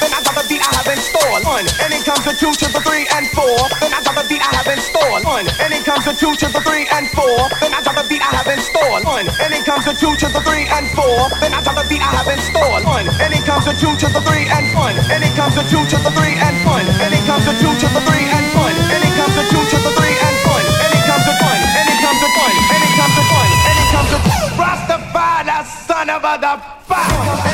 Then I drop the beat I have in store. One, and it comes to two to the three and four, then I drop the beat I have in store. One, and it comes to two to the three and four, then I drop the beat I have in store. One, and it comes to two to the three and four, then I drop the beat I have in store. One, and it comes to two to the three and one, and it comes to two to the three and one, and it comes to two to the three and one, and it comes to two to the three and one, and it comes to one, and it comes to one, and it comes to one, and it comes to Rastafari, son of a the Rastafari,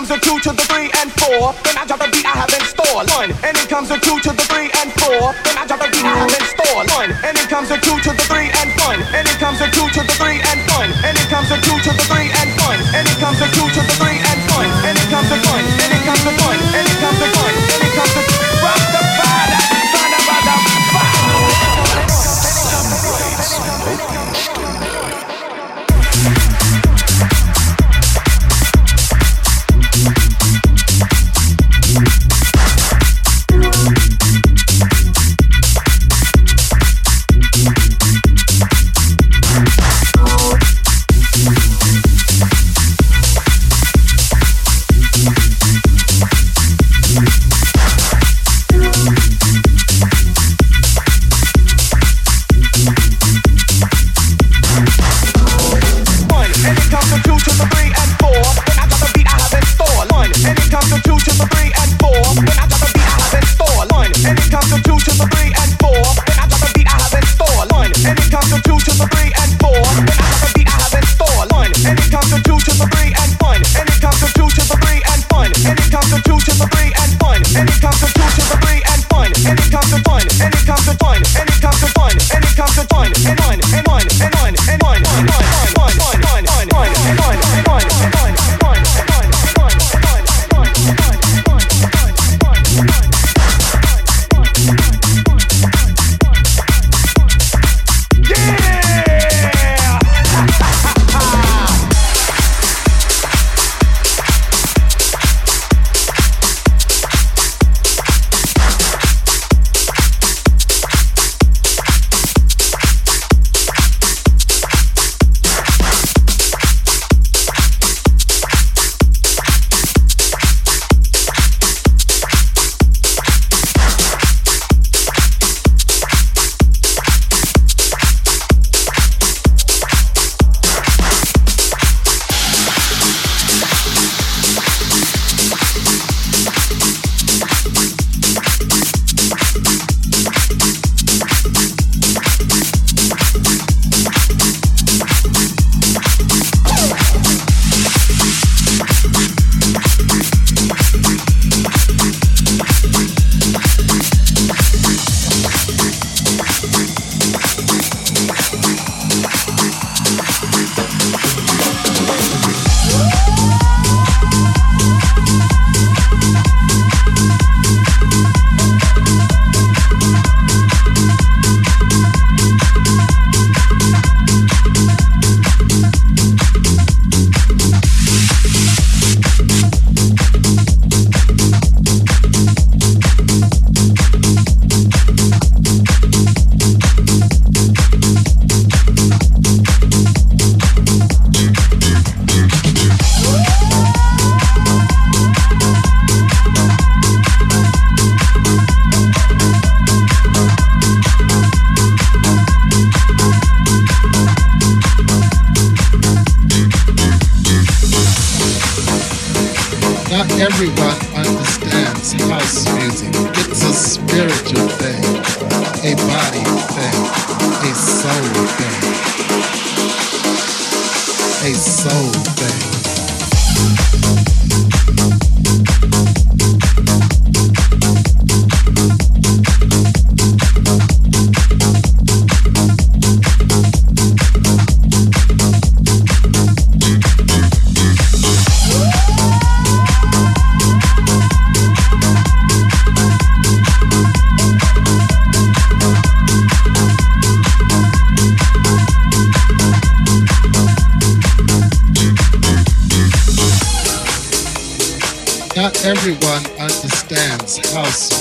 comes to two to the three and four. Then I drop the beat I have in store. One, and it comes to two to the three and four. Then I drop the beat I have in store. One, and it comes to two to the three and one, and it comes to two to the three and one, and it comes to two to the three and one, and it comes to two to the three and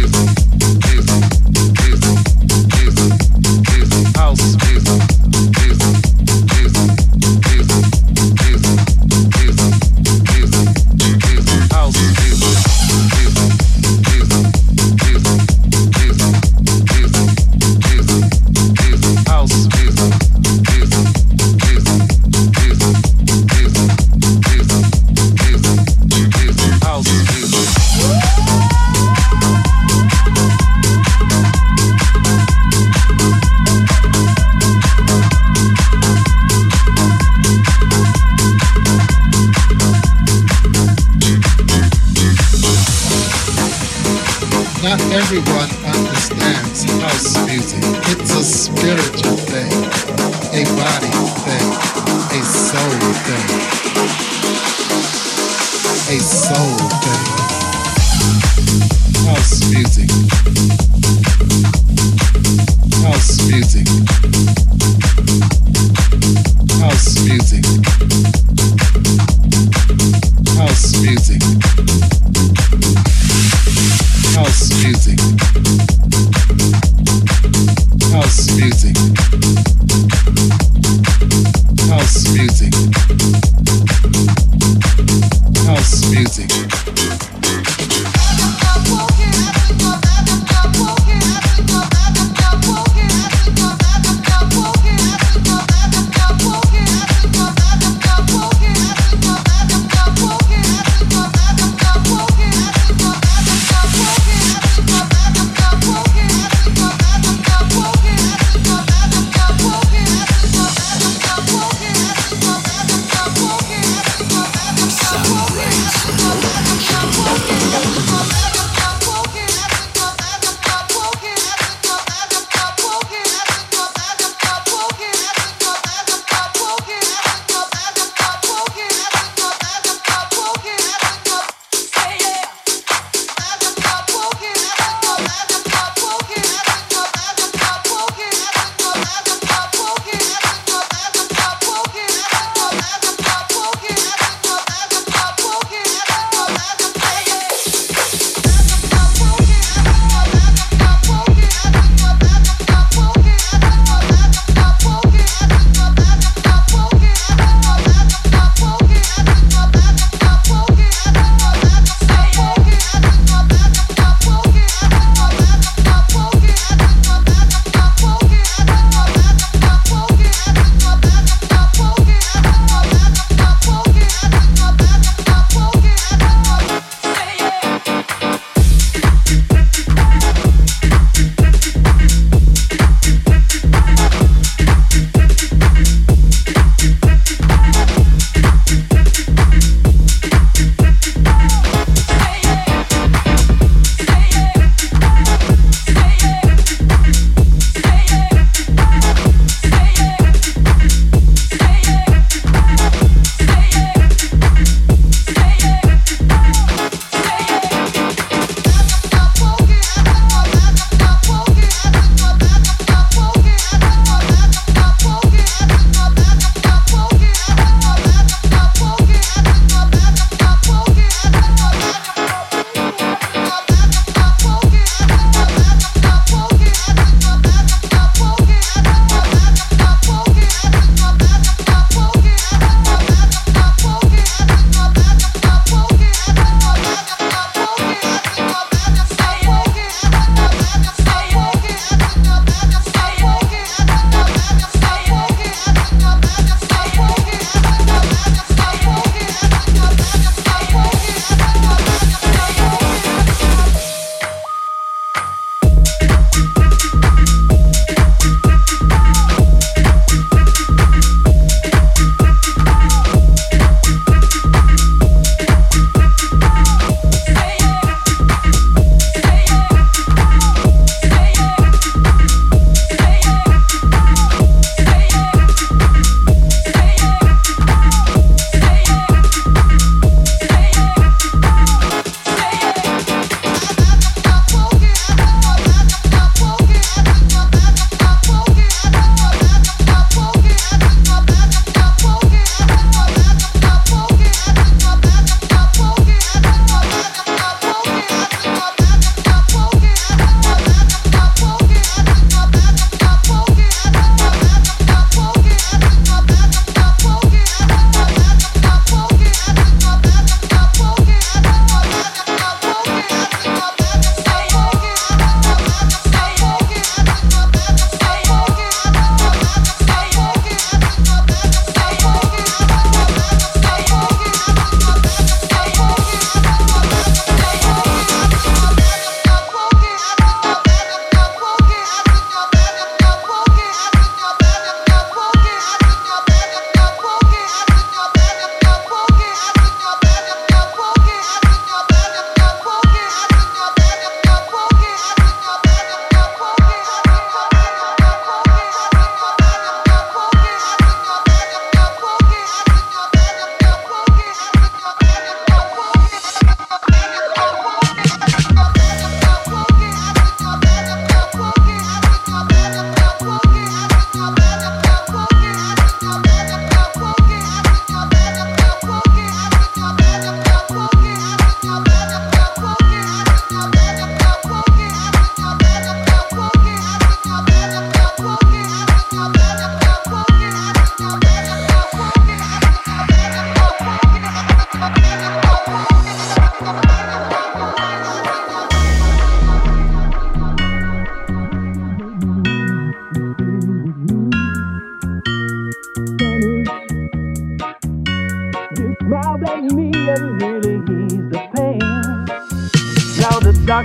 Please. Everyone understands house music. It's a spiritual thing, a body thing, a soul thing. A soul thing. House music. House music. House music.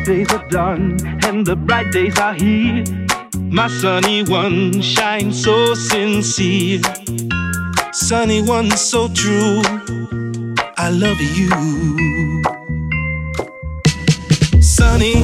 Days are done and the bright days are here. My sunny one shines so sincere. Sunny one so true. I love you. Sunny.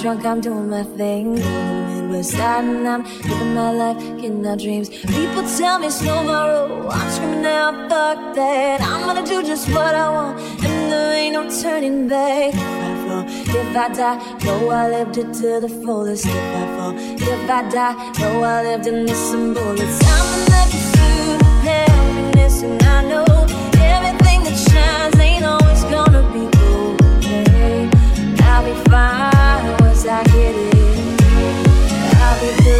Drunk, I'm doing my thing. In the Midwest side, and I'm living my life, getting our dreams. People tell me slow my roll. I'm screaming out, fuck that. I'm gonna do just what I want, and there ain't no turning back. If I fall, if I die, know I lived it to the fullest. If I fall, if I die, know I lived in this some bullets. I'm in the pursuit of happiness, and I know everything that shines ain't always gonna be gold. I'll be fine. I get it, I'll be good.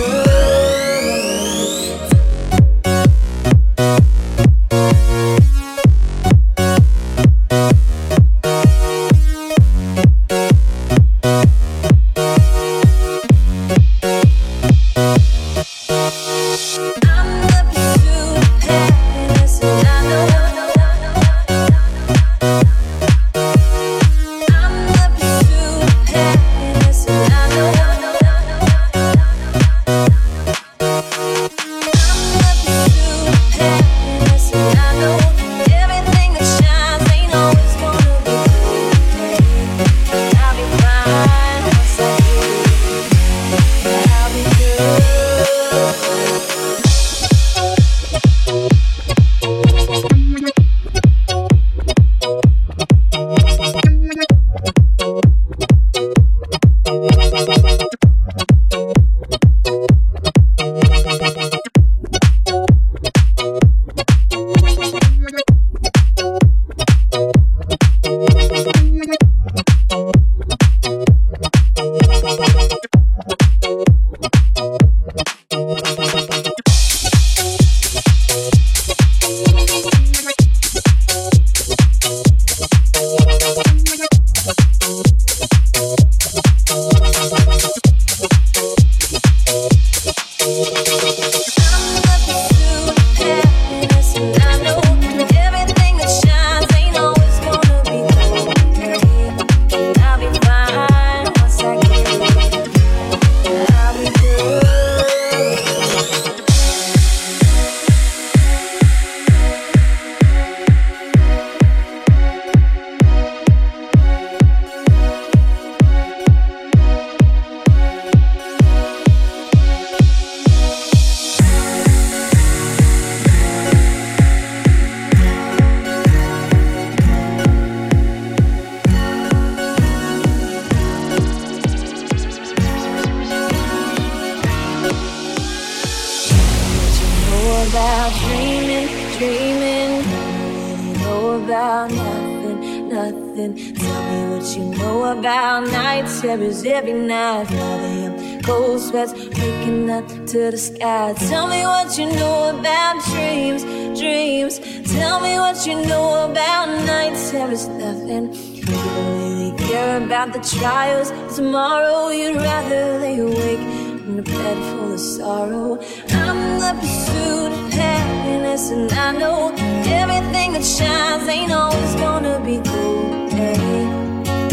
trials. Tomorrow you'd rather lay awake in a bed full of sorrow. I'm the pursuit of happiness, and I know everything that shines ain't always gonna be gold. Hey,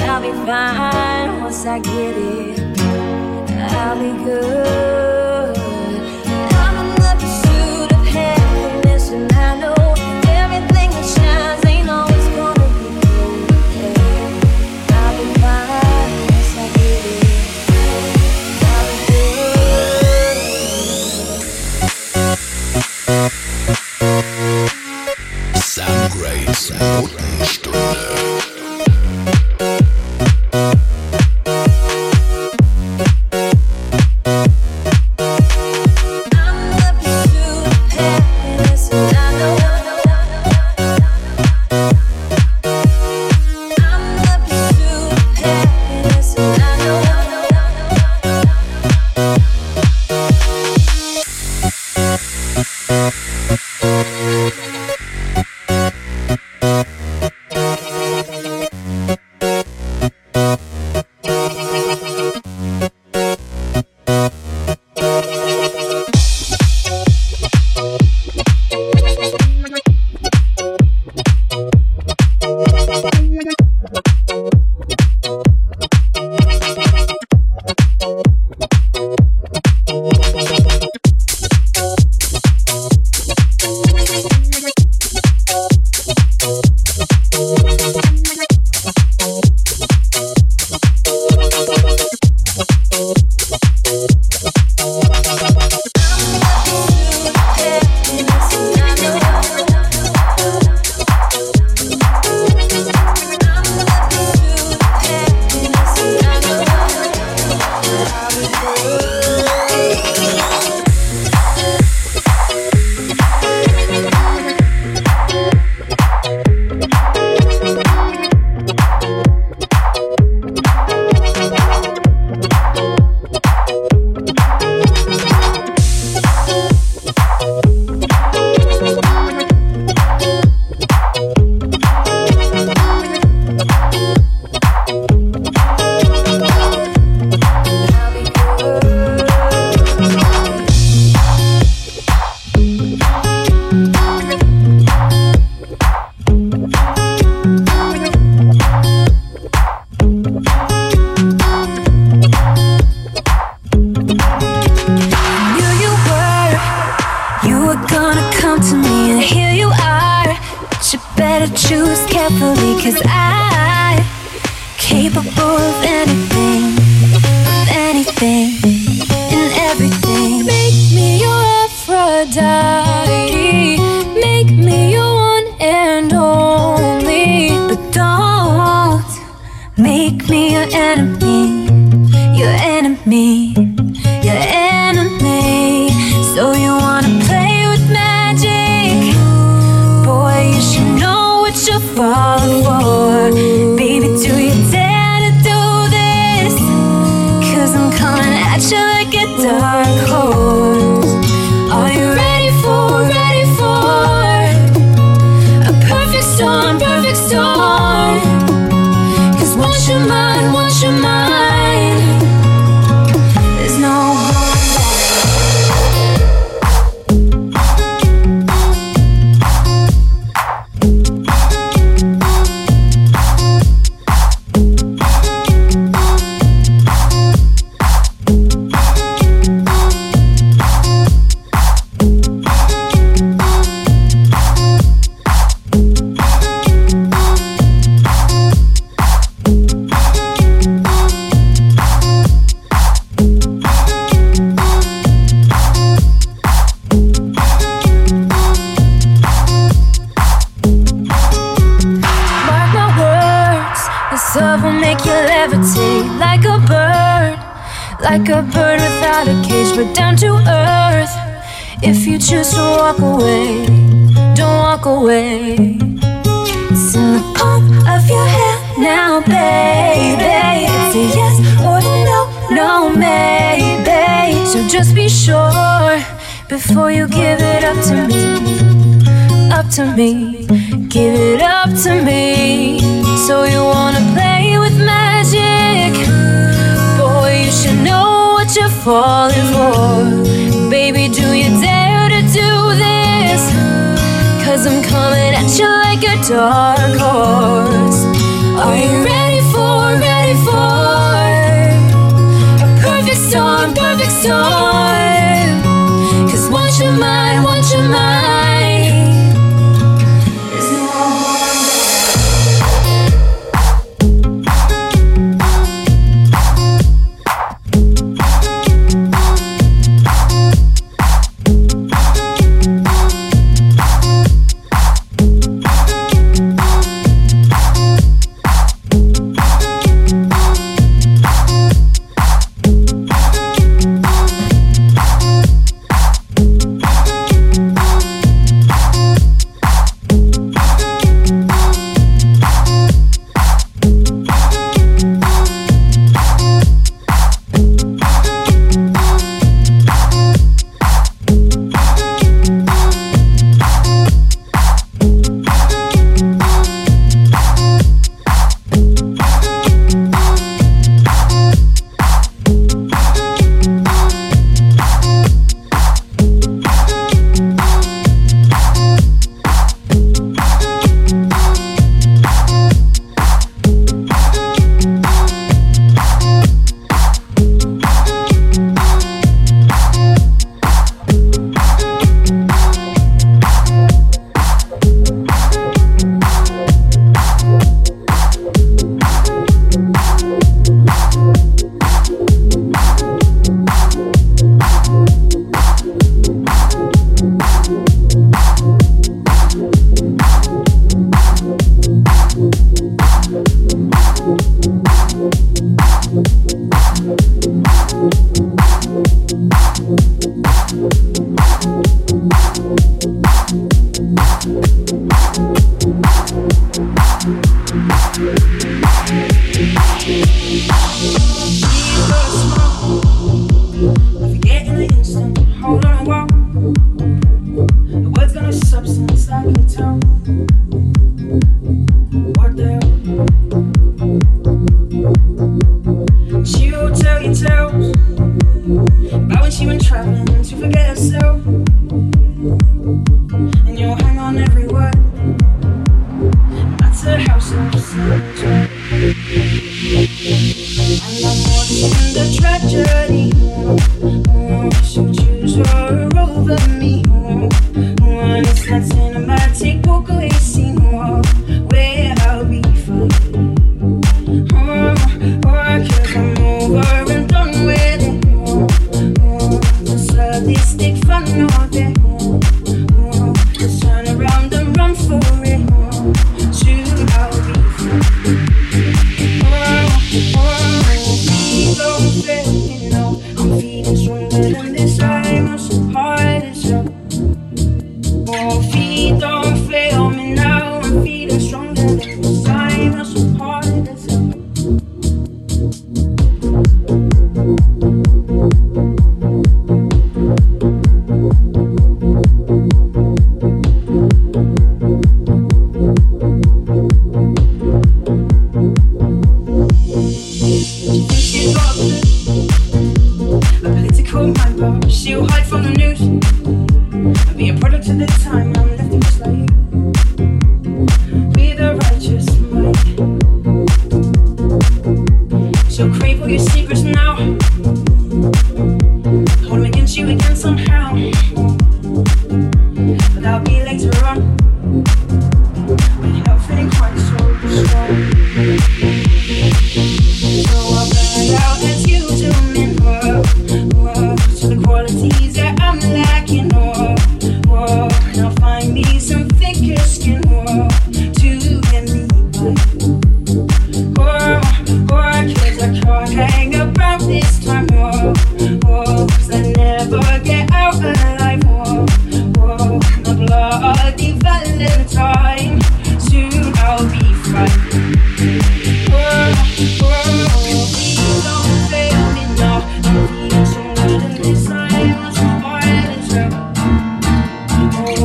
I'll be fine once I get it. I'll be good. Oh, like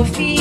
feel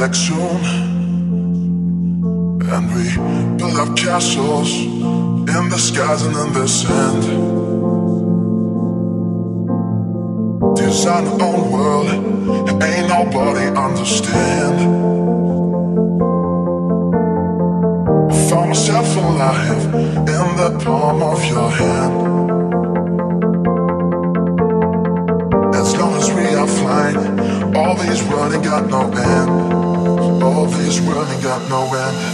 back soon. And we build up castles in the skies and in the sand. Design our own world, ain't nobody understand. I Found myself alive in the palm of your hand. As long as we are flying, all these running got no end. All these running got no end.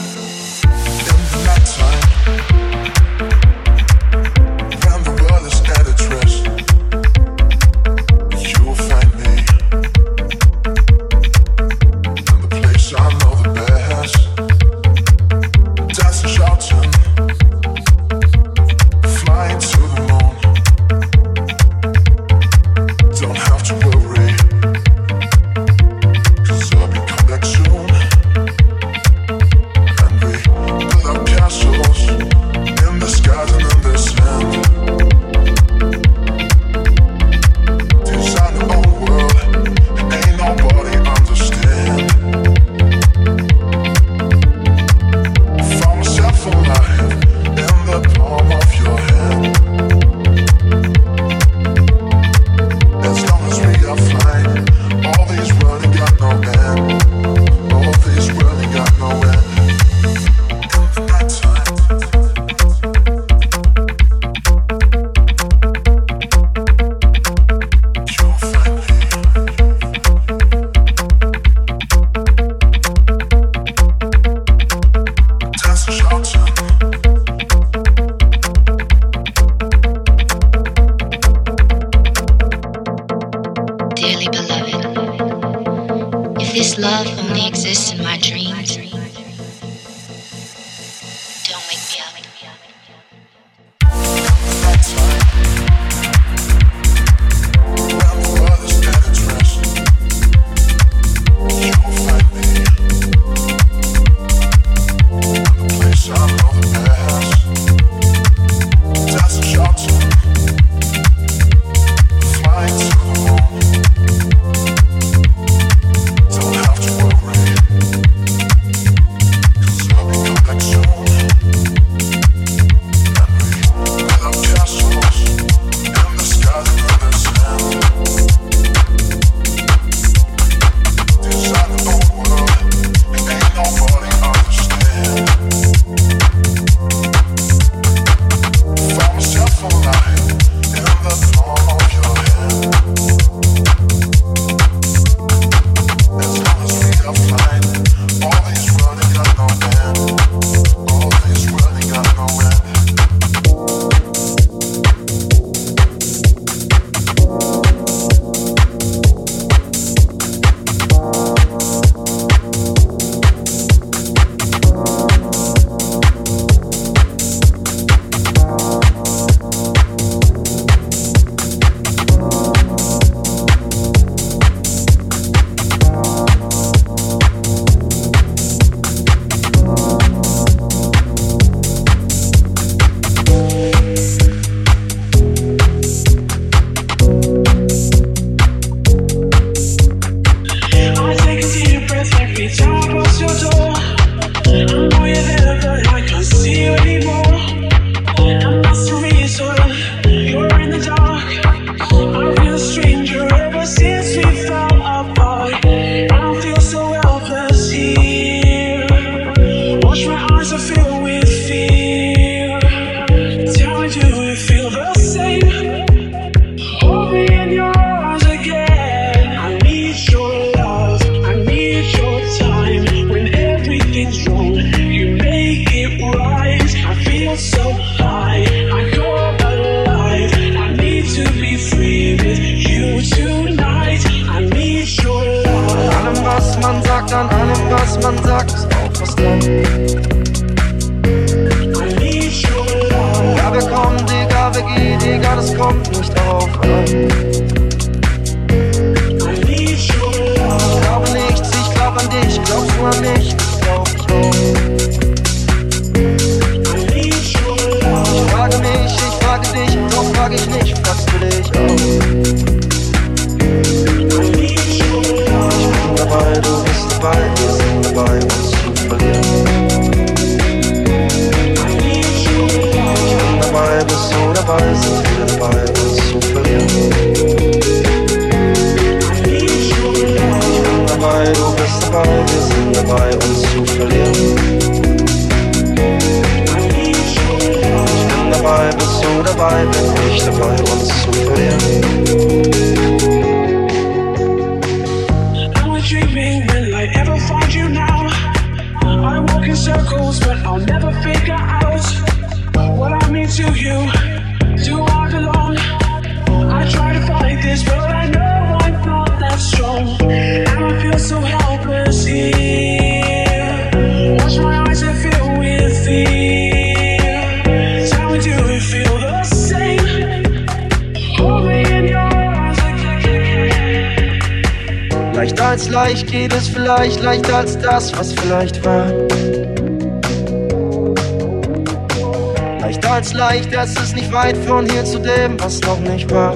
leicht, es ist nicht weit von hier zu dem, was noch nicht war.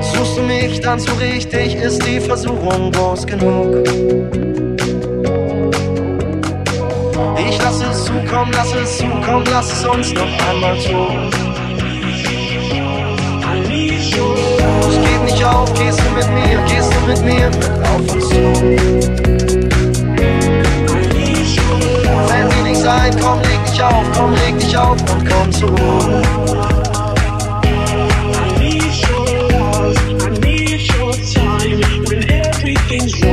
Suchst du mich dann so richtig, ist die Versuchung groß genug. Ich lass es zukommen, komm, lass es zukommen, lass es uns noch einmal zu. Es geht nicht auf, gehst du mit mir, gehst du mit mir, mit auf uns zu. sein. Komm, leg dich auf, komm, leg dich auf und komm. I need your time when everything's wrong.